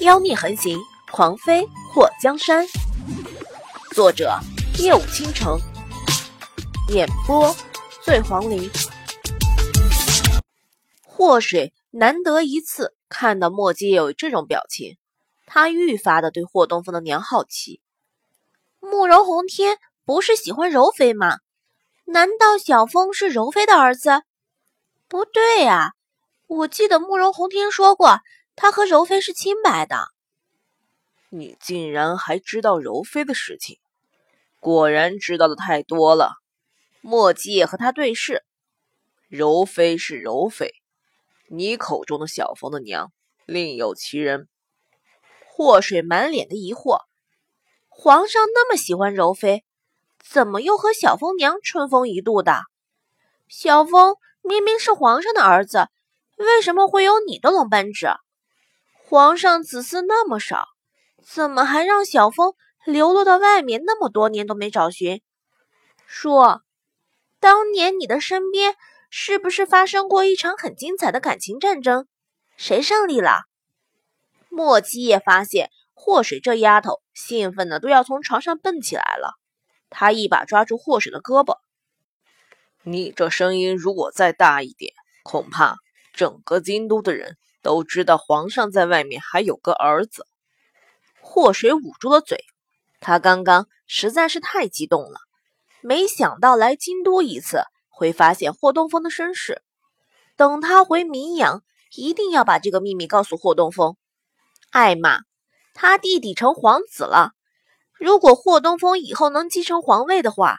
妖孽横行，狂妃祸江山。作者：夜舞倾城，演播：醉黄林。祸水难得一次看到墨姬有这种表情，他愈发的对霍东风的娘好奇。慕容红天不是喜欢柔妃吗？难道小风是柔妃的儿子？不对啊，我记得慕容红天说过。他和柔妃是清白的，你竟然还知道柔妃的事情，果然知道的太多了。莫姬也和他对视，柔妃是柔妃，你口中的小风的娘另有其人。祸水满脸的疑惑，皇上那么喜欢柔妃，怎么又和小风娘春风一度的？小风明明是皇上的儿子，为什么会有你的龙班纸？皇上子嗣那么少，怎么还让小风流落到外面那么多年都没找寻？说，当年你的身边是不是发生过一场很精彩的感情战争？谁胜利了？莫七也发现祸水这丫头兴奋的都要从床上蹦起来了，他一把抓住祸水的胳膊：“你这声音如果再大一点，恐怕整个京都的人……”都知道皇上在外面还有个儿子。祸水捂住了嘴，他刚刚实在是太激动了，没想到来京都一次会发现霍东风的身世。等他回民阳，一定要把这个秘密告诉霍东风。艾玛，他弟弟成皇子了，如果霍东风以后能继承皇位的话，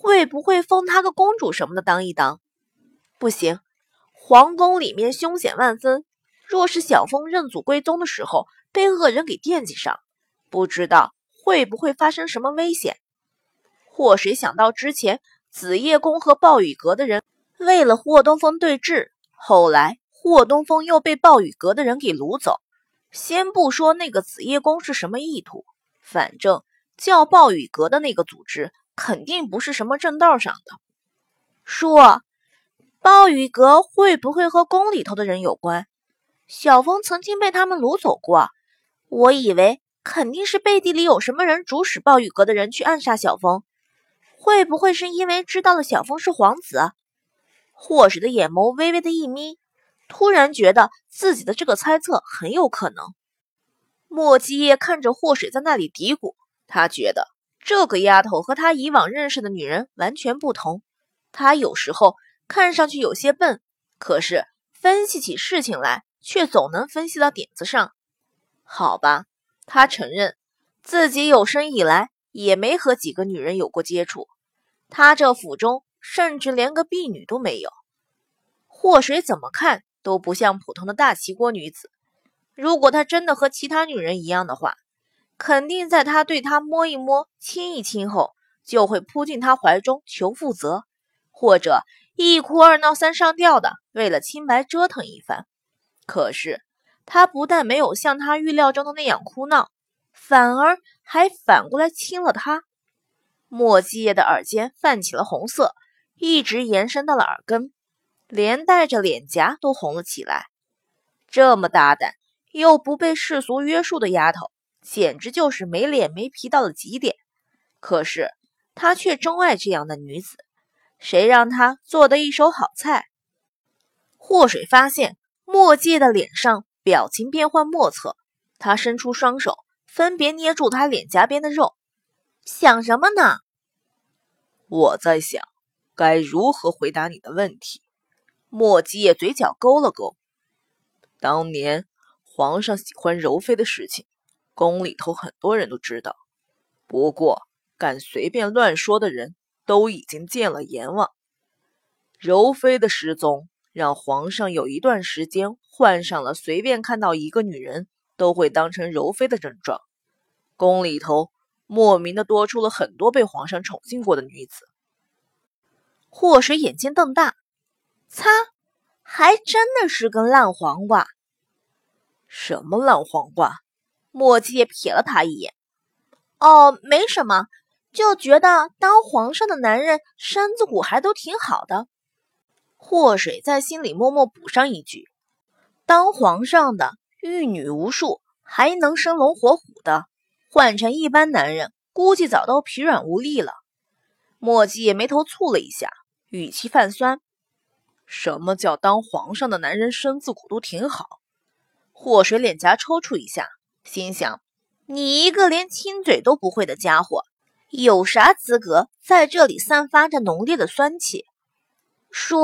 会不会封他个公主什么的当一当？不行，皇宫里面凶险万分。若是小风认祖归宗的时候被恶人给惦记上，不知道会不会发生什么危险。祸水想到之前紫夜宫和暴雨阁的人为了霍东风对峙，后来霍东风又被暴雨阁的人给掳走。先不说那个紫夜宫是什么意图，反正叫暴雨阁的那个组织肯定不是什么正道上的。说，暴雨阁会不会和宫里头的人有关？小风曾经被他们掳走过，我以为肯定是背地里有什么人主使暴雨阁的人去暗杀小风。会不会是因为知道了小风是皇子？霍水的眼眸微微的一眯，突然觉得自己的这个猜测很有可能。莫七夜看着霍水在那里嘀咕，他觉得这个丫头和他以往认识的女人完全不同。她有时候看上去有些笨，可是分析起事情来。却总能分析到点子上，好吧，他承认自己有生以来也没和几个女人有过接触，他这府中甚至连个婢女都没有。祸水怎么看都不像普通的大齐国女子，如果她真的和其他女人一样的话，肯定在他对她摸一摸、亲一亲后，就会扑进他怀中求负责，或者一哭二闹三上吊的为了清白折腾一番。可是，他不但没有像他预料中的那样哭闹，反而还反过来亲了他。莫继业的耳尖泛起了红色，一直延伸到了耳根，连带着脸颊都红了起来。这么大胆又不被世俗约束的丫头，简直就是没脸没皮到了极点。可是他却钟爱这样的女子，谁让他做的一手好菜？祸水发现。墨界的脸上表情变幻莫测，他伸出双手，分别捏住他脸颊边的肉，想什么呢？我在想，该如何回答你的问题。墨界嘴角勾了勾。当年皇上喜欢柔妃的事情，宫里头很多人都知道。不过，敢随便乱说的人都已经见了阎王。柔妃的失踪。让皇上有一段时间患上了随便看到一个女人都会当成柔妃的症状，宫里头莫名的多出了很多被皇上宠幸过的女子。祸水眼睛瞪大，擦，还真的是根烂黄瓜。什么烂黄瓜？墨迹瞥了他一眼。哦，没什么，就觉得当皇上的男人身子骨还都挺好的。祸水在心里默默补上一句：“当皇上的玉女无数，还能生龙活虎的，换成一般男人，估计早都疲软无力了。墨迹也眉头蹙了一下，语气泛酸：“什么叫当皇上的男人身子骨都挺好？”祸水脸颊抽搐一下，心想：“你一个连亲嘴都不会的家伙，有啥资格在这里散发着浓烈的酸气？”叔，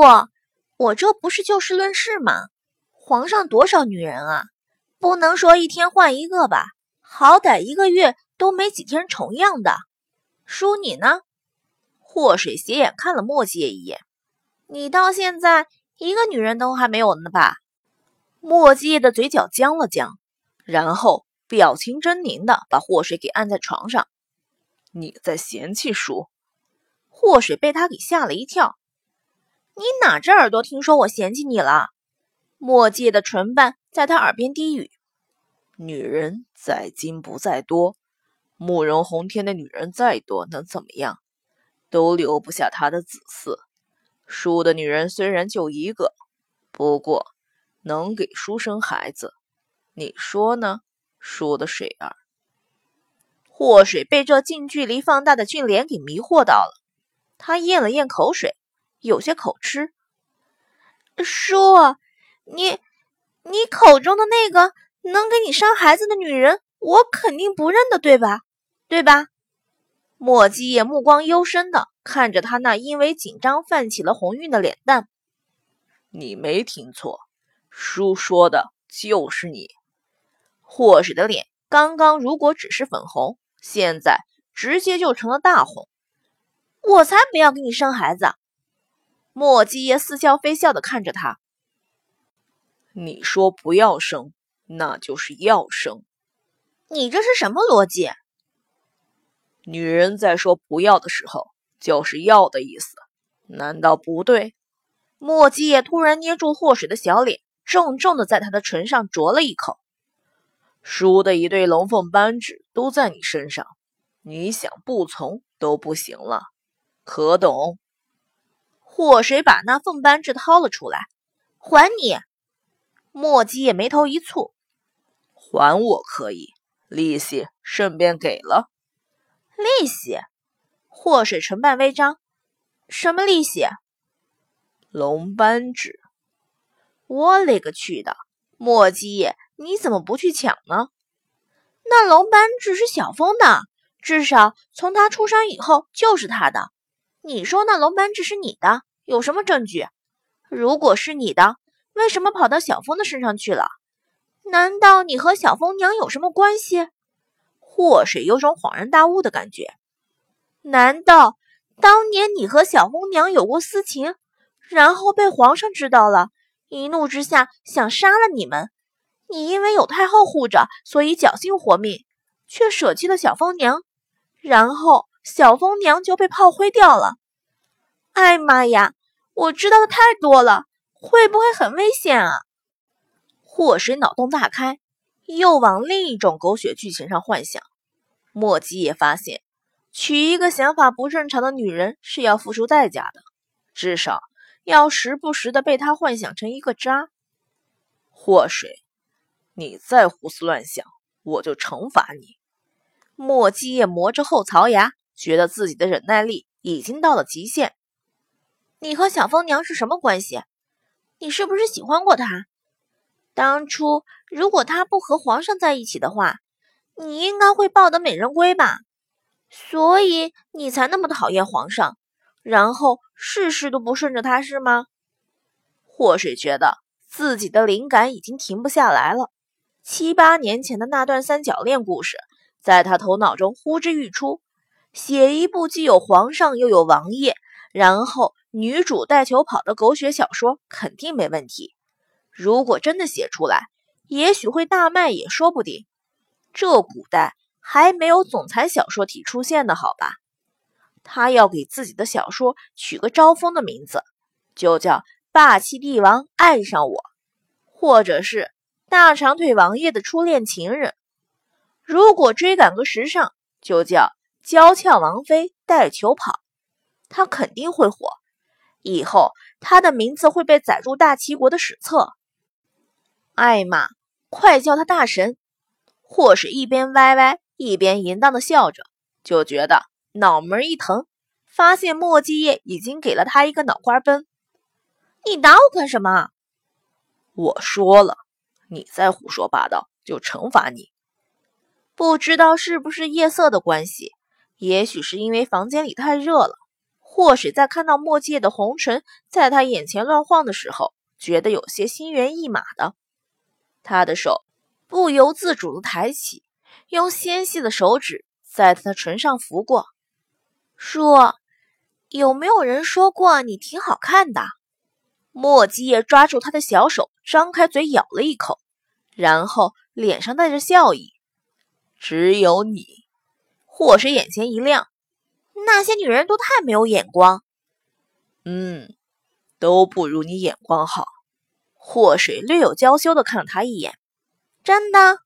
我这不是就事论事吗？皇上多少女人啊？不能说一天换一个吧？好歹一个月都没几天重样的。叔，你呢？祸水斜眼看了墨迹一眼，你到现在一个女人都还没有呢吧？墨迹的嘴角僵了僵，然后表情狰狞的把祸水给按在床上。你在嫌弃叔？祸水被他给吓了一跳。你哪只耳朵听说我嫌弃你了？墨迹的唇瓣在他耳边低语：“女人在精不在多，慕容红天的女人再多能怎么样？”都留不下他的子嗣。叔的女人虽然就一个，不过能给叔生孩子，你说呢？叔的水儿。祸水被这近距离放大的俊脸给迷惑到了，他咽了咽口水，有些口吃。叔，你你口中的那个能给你生孩子的女人，我肯定不认得，对吧？对吧？莫基也目光幽深的看着他那因为紧张泛起了红晕的脸蛋。你没听错，叔说的就是你。霍水的脸刚刚如果只是粉红，现在直接就成了大红。我才不要给你生孩子！莫基也似笑非笑的看着他。你说不要生，那就是要生。你这是什么逻辑？女人在说不要的时候，就是要的意思，难道不对？莫基也突然捏住祸水的小脸，重重的在他的唇上啄了一口。叔的一对龙凤扳指都在你身上，你想不从都不行了，可懂？祸水把那凤扳指掏了出来，还你。莫基也眉头一蹙，还我可以，利息顺便给了。利息，祸水唇瓣微张，什么利息？龙斑纸。我勒个去的！墨姬，你怎么不去抢呢？那龙斑纸是小峰的，至少从他出生以后就是他的。你说那龙斑纸是你的，有什么证据？如果是你的，为什么跑到小峰的身上去了？难道你和小峰娘有什么关系？祸水有种恍然大悟的感觉，难道当年你和小红娘有过私情，然后被皇上知道了，一怒之下想杀了你们？你因为有太后护着，所以侥幸活命，却舍弃了小凤娘，然后小凤娘就被炮灰掉了。哎妈呀，我知道的太多了，会不会很危险啊？祸水脑洞大开。又往另一种狗血剧情上幻想，莫吉也发现，娶一个想法不正常的女人是要付出代价的，至少要时不时的被他幻想成一个渣。祸水，你再胡思乱想，我就惩罚你。莫基也磨着后槽牙，觉得自己的忍耐力已经到了极限。你和小凤娘是什么关系？你是不是喜欢过她？当初如果她不和皇上在一起的话，你应该会抱得美人归吧？所以你才那么讨厌皇上，然后事事都不顺着他，是吗？祸水觉得自己的灵感已经停不下来了。七八年前的那段三角恋故事，在他头脑中呼之欲出。写一部既有皇上又有王爷，然后女主带球跑的狗血小说，肯定没问题。如果真的写出来，也许会大卖也说不定。这古代还没有总裁小说体出现的好吧？他要给自己的小说取个招风的名字，就叫《霸气帝王爱上我》，或者是《大长腿王爷的初恋情人》。如果追赶个时尚，就叫《娇俏王妃带球跑》，他肯定会火。以后他的名字会被载入大齐国的史册。艾玛，快叫他大神！霍水一边歪歪一边淫荡的笑着，就觉得脑门一疼，发现莫继业已经给了他一个脑瓜崩。你打我干什么？我说了，你再胡说八道就惩罚你。不知道是不是夜色的关系，也许是因为房间里太热了。霍水在看到莫继业的红唇在他眼前乱晃的时候，觉得有些心猿意马的。他的手不由自主的抬起，用纤细的手指在他的唇上拂过，说：“有没有人说过你挺好看的？”莫基叶抓住他的小手，张开嘴咬了一口，然后脸上带着笑意。只有你，霍水眼前一亮，那些女人都太没有眼光。嗯，都不如你眼光好。祸水略有娇羞的看了他一眼。真的？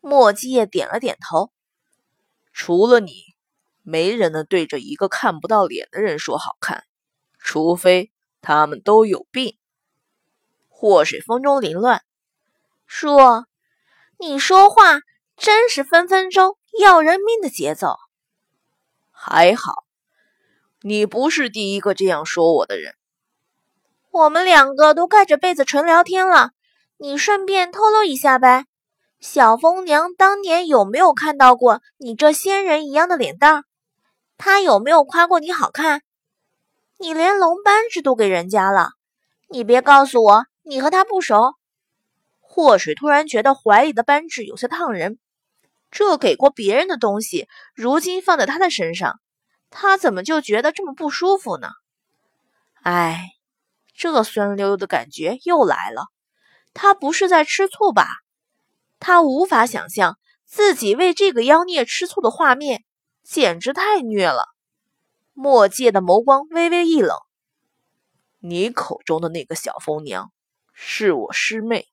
莫基叶点了点头。除了你，没人能对着一个看不到脸的人说好看，除非他们都有病。祸水风中凌乱，叔：“你说话真是分分钟要人命的节奏。”还好，你不是第一个这样说我的人。我们两个都盖着被子纯聊天了，你顺便透露一下呗。小风娘当年有没有看到过你这仙人一样的脸蛋？她有没有夸过你好看？你连龙扳指都给人家了，你别告诉我你和他不熟。祸水突然觉得怀里的扳指有些烫人，这给过别人的东西，如今放在他的身上，他怎么就觉得这么不舒服呢？哎。这酸溜溜的感觉又来了，他不是在吃醋吧？他无法想象自己为这个妖孽吃醋的画面，简直太虐了。墨界的眸光微微一冷：“你口中的那个小疯娘，是我师妹。”